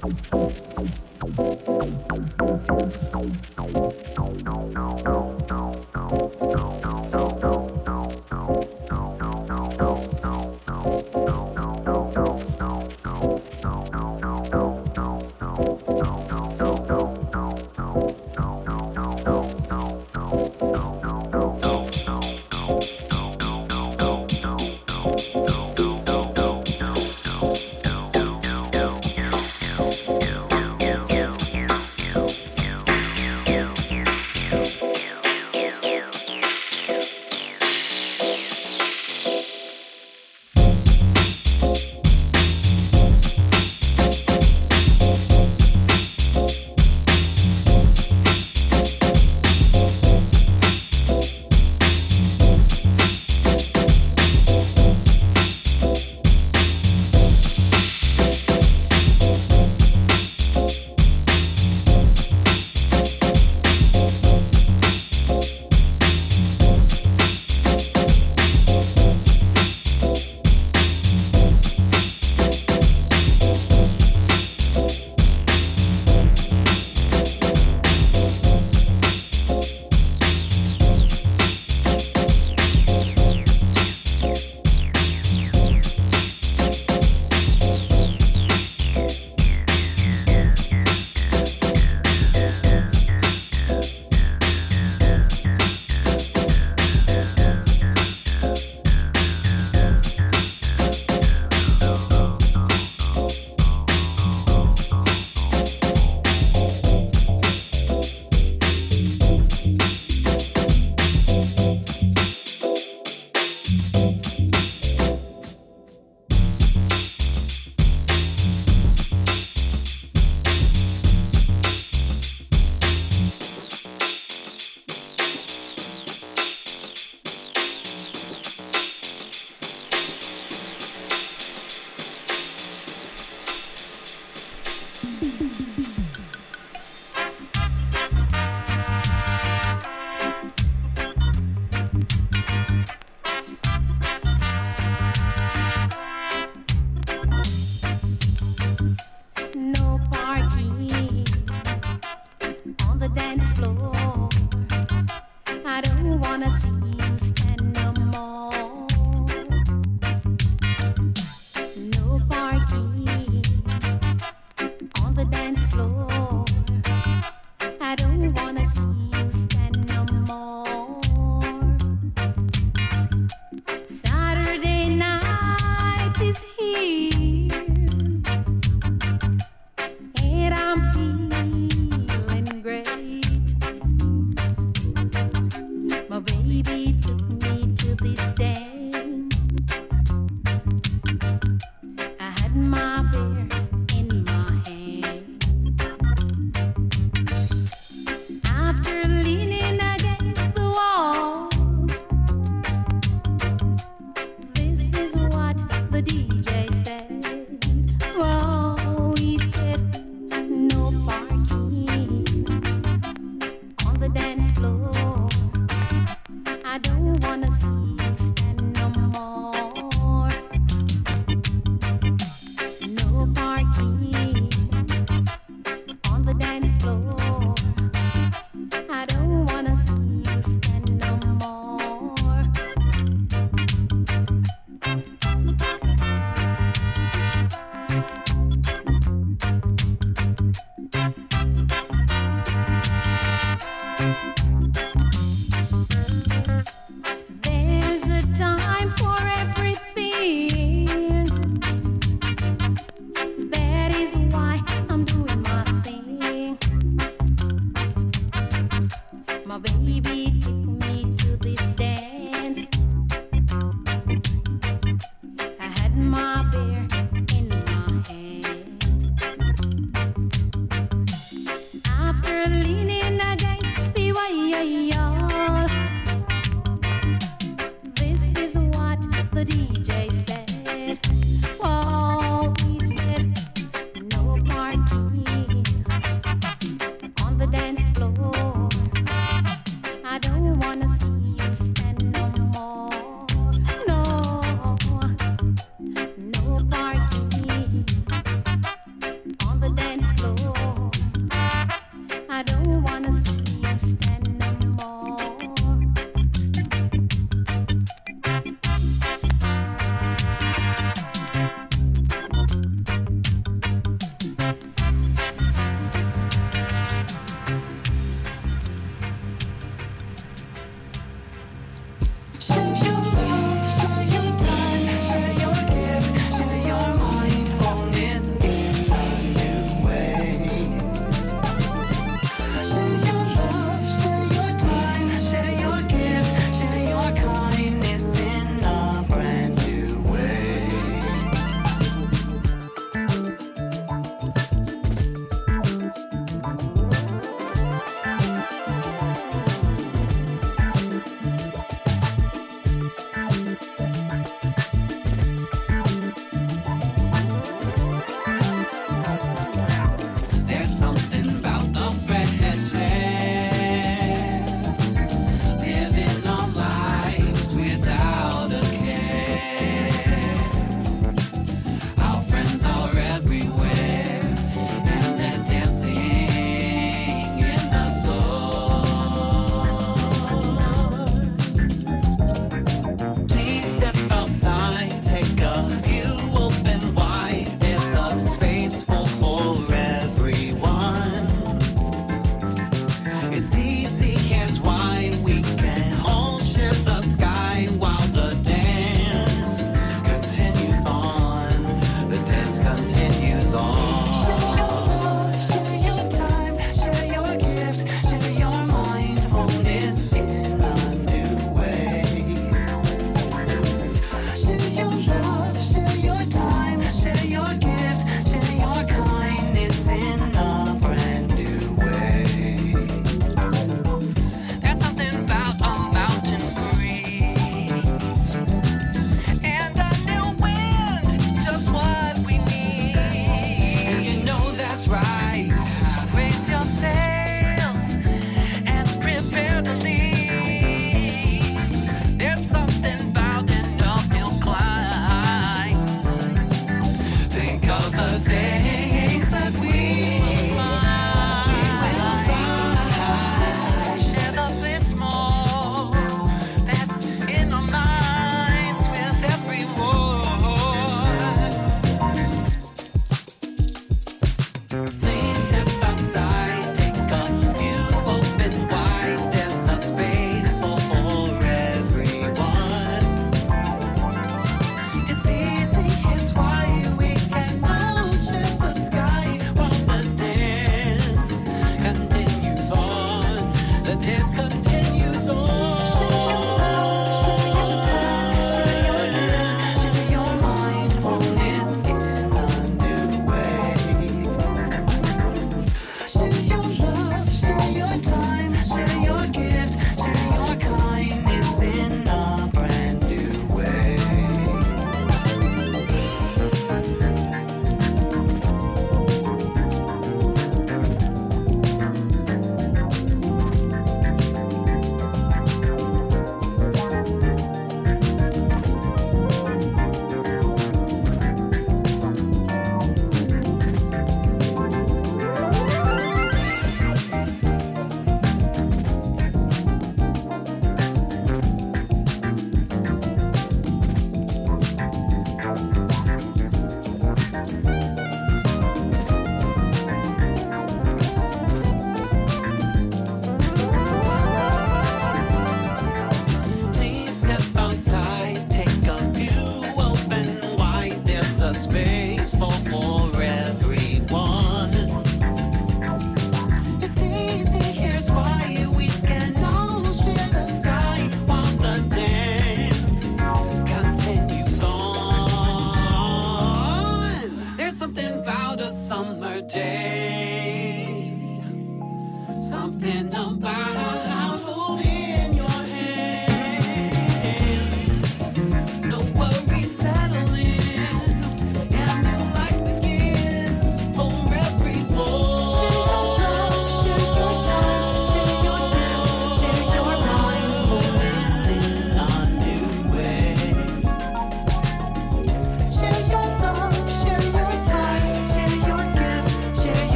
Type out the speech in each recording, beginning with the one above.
Thank you.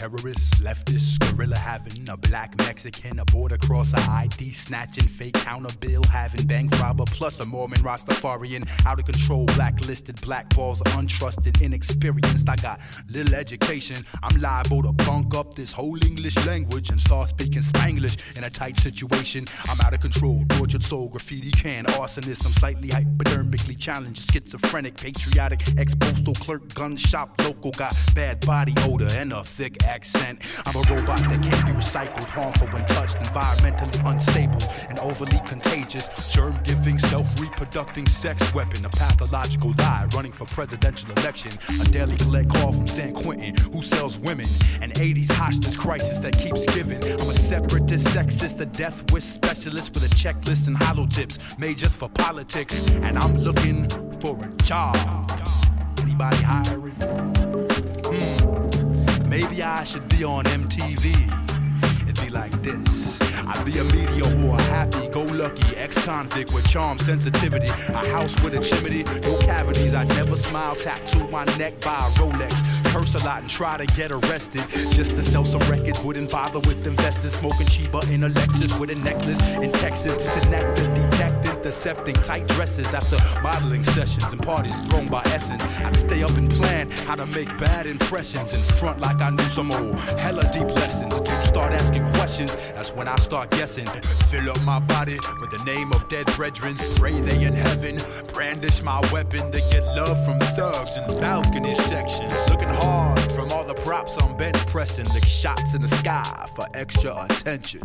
Communist, terrorist, leftist, guerrilla having a black Mexican, a border crosser, ID snatching, fake counter bill having, bank robber, plus a Mormon Rastafarian, out of control, blacklisted, black balls, untrusted, inexperienced. I got little education. I'm liable to bunk up this whole English language and start speaking Spanglish in a tight situation. I'm out of control, tortured soul, graffiti can, arsonist. I'm slightly hypodermically challenged, schizophrenic, patriotic, ex postal clerk, gun shop, local, got bad body odor and a thick accent. I'm a robot that can't be recycled, harmful when touched, environmentally unstable and overly contagious. Germ giving, self reproducing sex weapon, a pathological lie running for presidential election. A daily collect call from San Quentin who sells women. An 80s hostage crisis that keeps giving. I'm a separatist, sexist, a death wish specialist with a checklist and hollow tips made just for politics. And I'm looking for a job. Anybody hiring? Hmm. Maybe I should be on MTV. It'd be like this. I'd be a media whore, happy, go lucky, ex convict with charm, sensitivity, a house with a chimney, no cavities. I never smile, tattoo my neck by a Rolex. Curse a lot and try to get arrested just to sell some records. Wouldn't bother with investors, smoking cheaper in a Lexus with a necklace in Texas. The neck the detective intercepting tight dresses after modeling sessions and parties thrown by essence. I'd stay up and plan how to make bad impressions in front like I knew some old hella deep lessons. If you start asking questions, that's when I start guessing. Fill up my body with the name of dead brethren. Pray they in heaven. Brandish my weapon to get love from thugs in the balcony section. Looking hard from all the props I'm bench pressing. Like shots in the sky for extra attention.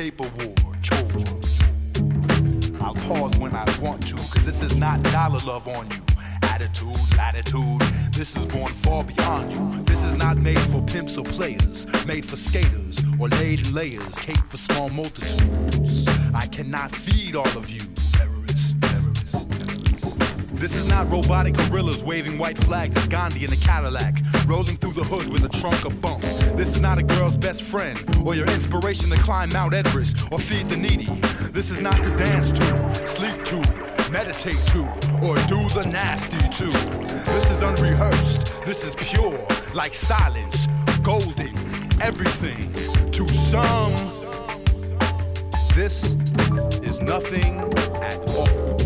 Paper war, chores. I'll pause when I want to, cause this is not dollar love on you. Attitude, latitude, this is born far beyond you. This is not made for pimps or players, made for skaters or laid layers, cake for small multitudes. I cannot feed all of you. This is not robotic gorillas waving white flags at Gandhi in a Cadillac, rolling through the hood with a trunk of bunk. This is not a girl's best friend or your inspiration to climb Mount Everest or feed the needy. This is not to dance to, sleep to, meditate to, or do the nasty to. This is unrehearsed, this is pure, like silence, golden, everything. To some, this is nothing at all.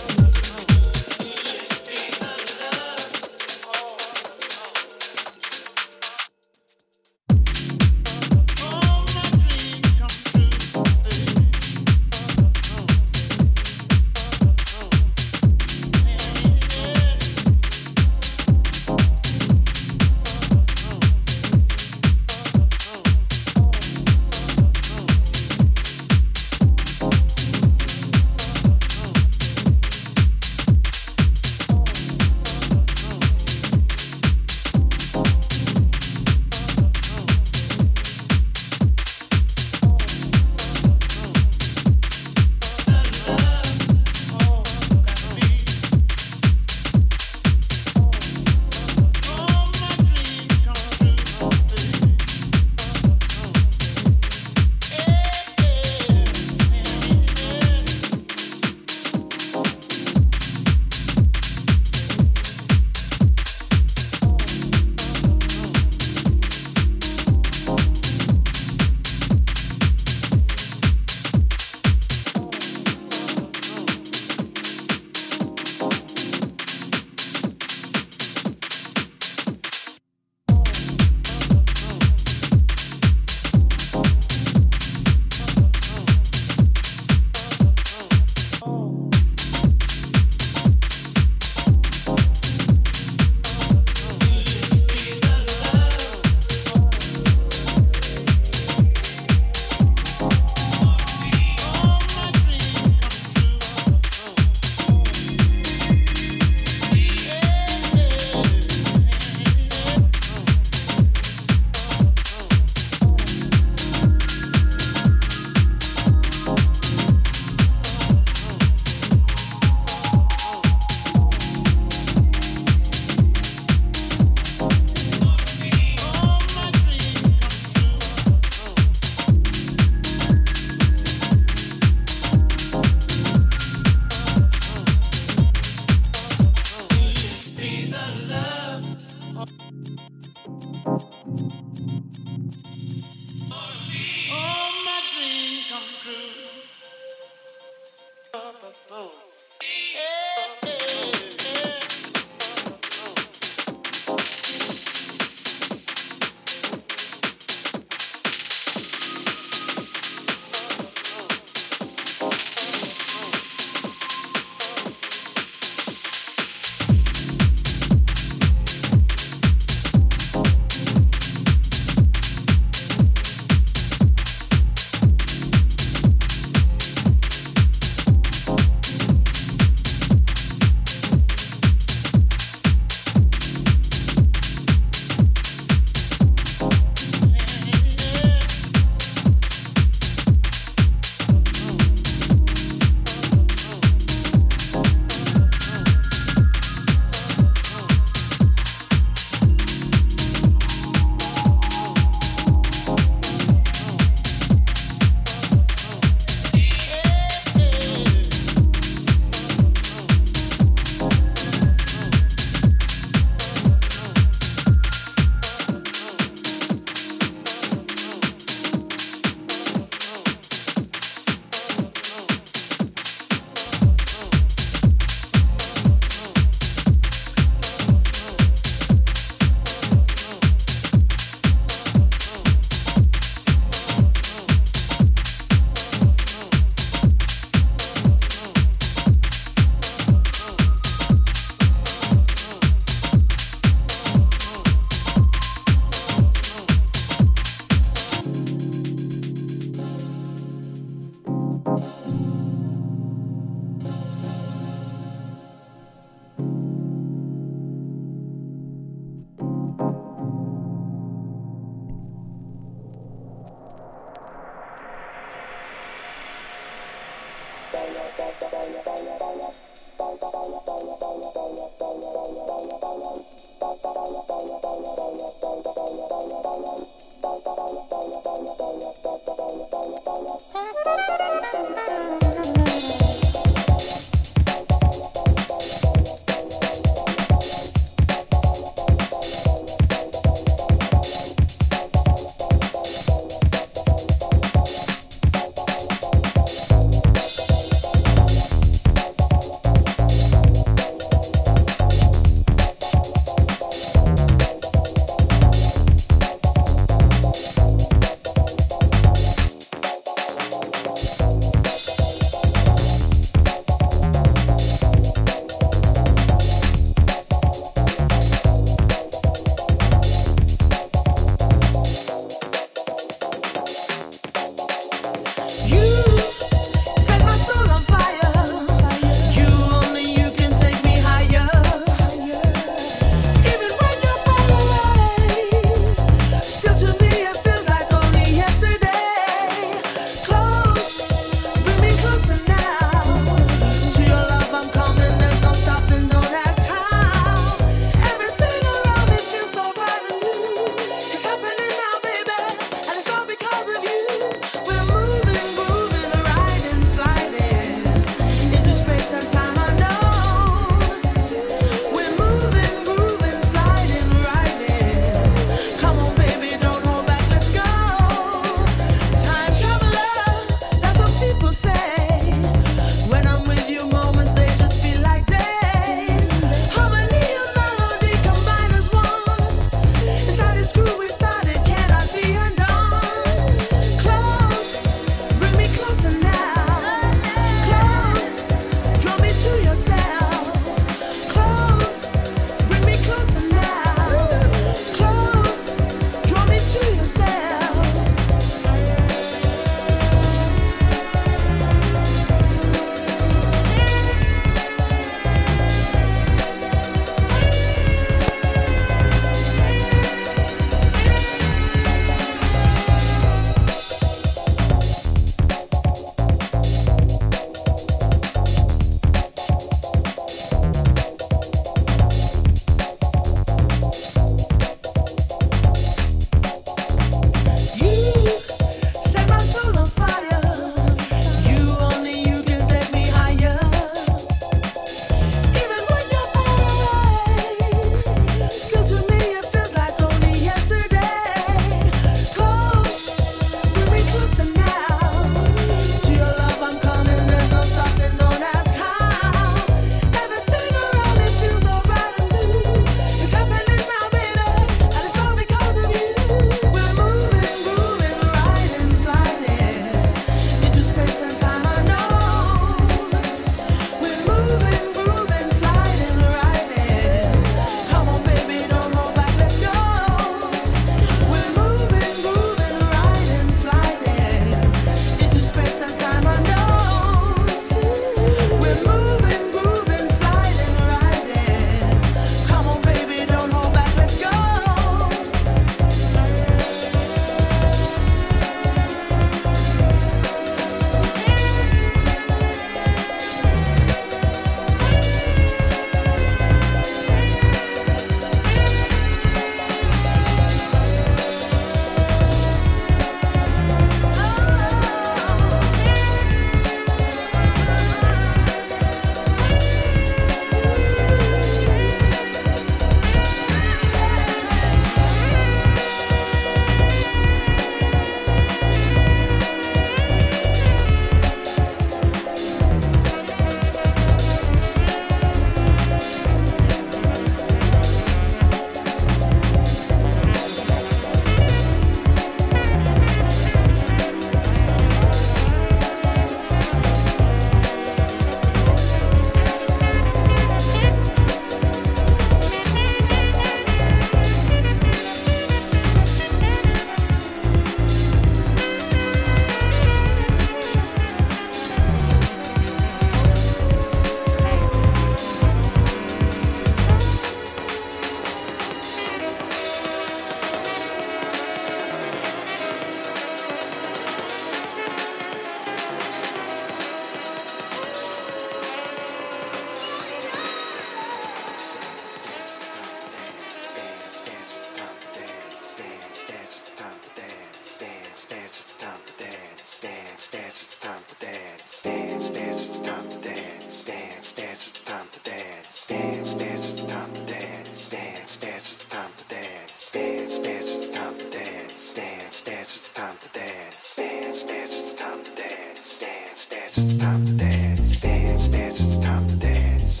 it's time to dance, dance, dance, it's time to dance.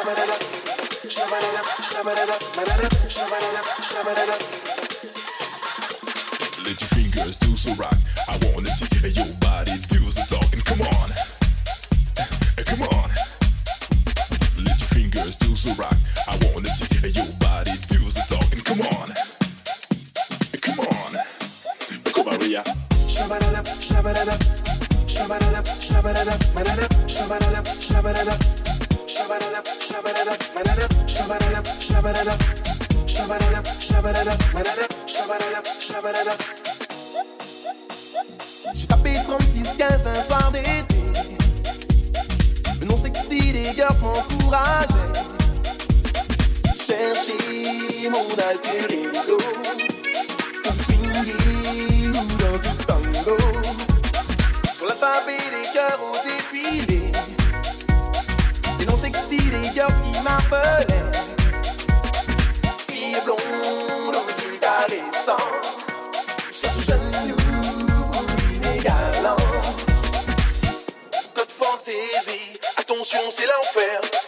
shabba da da, shabba da da, shabba da da, c'est l'enfer.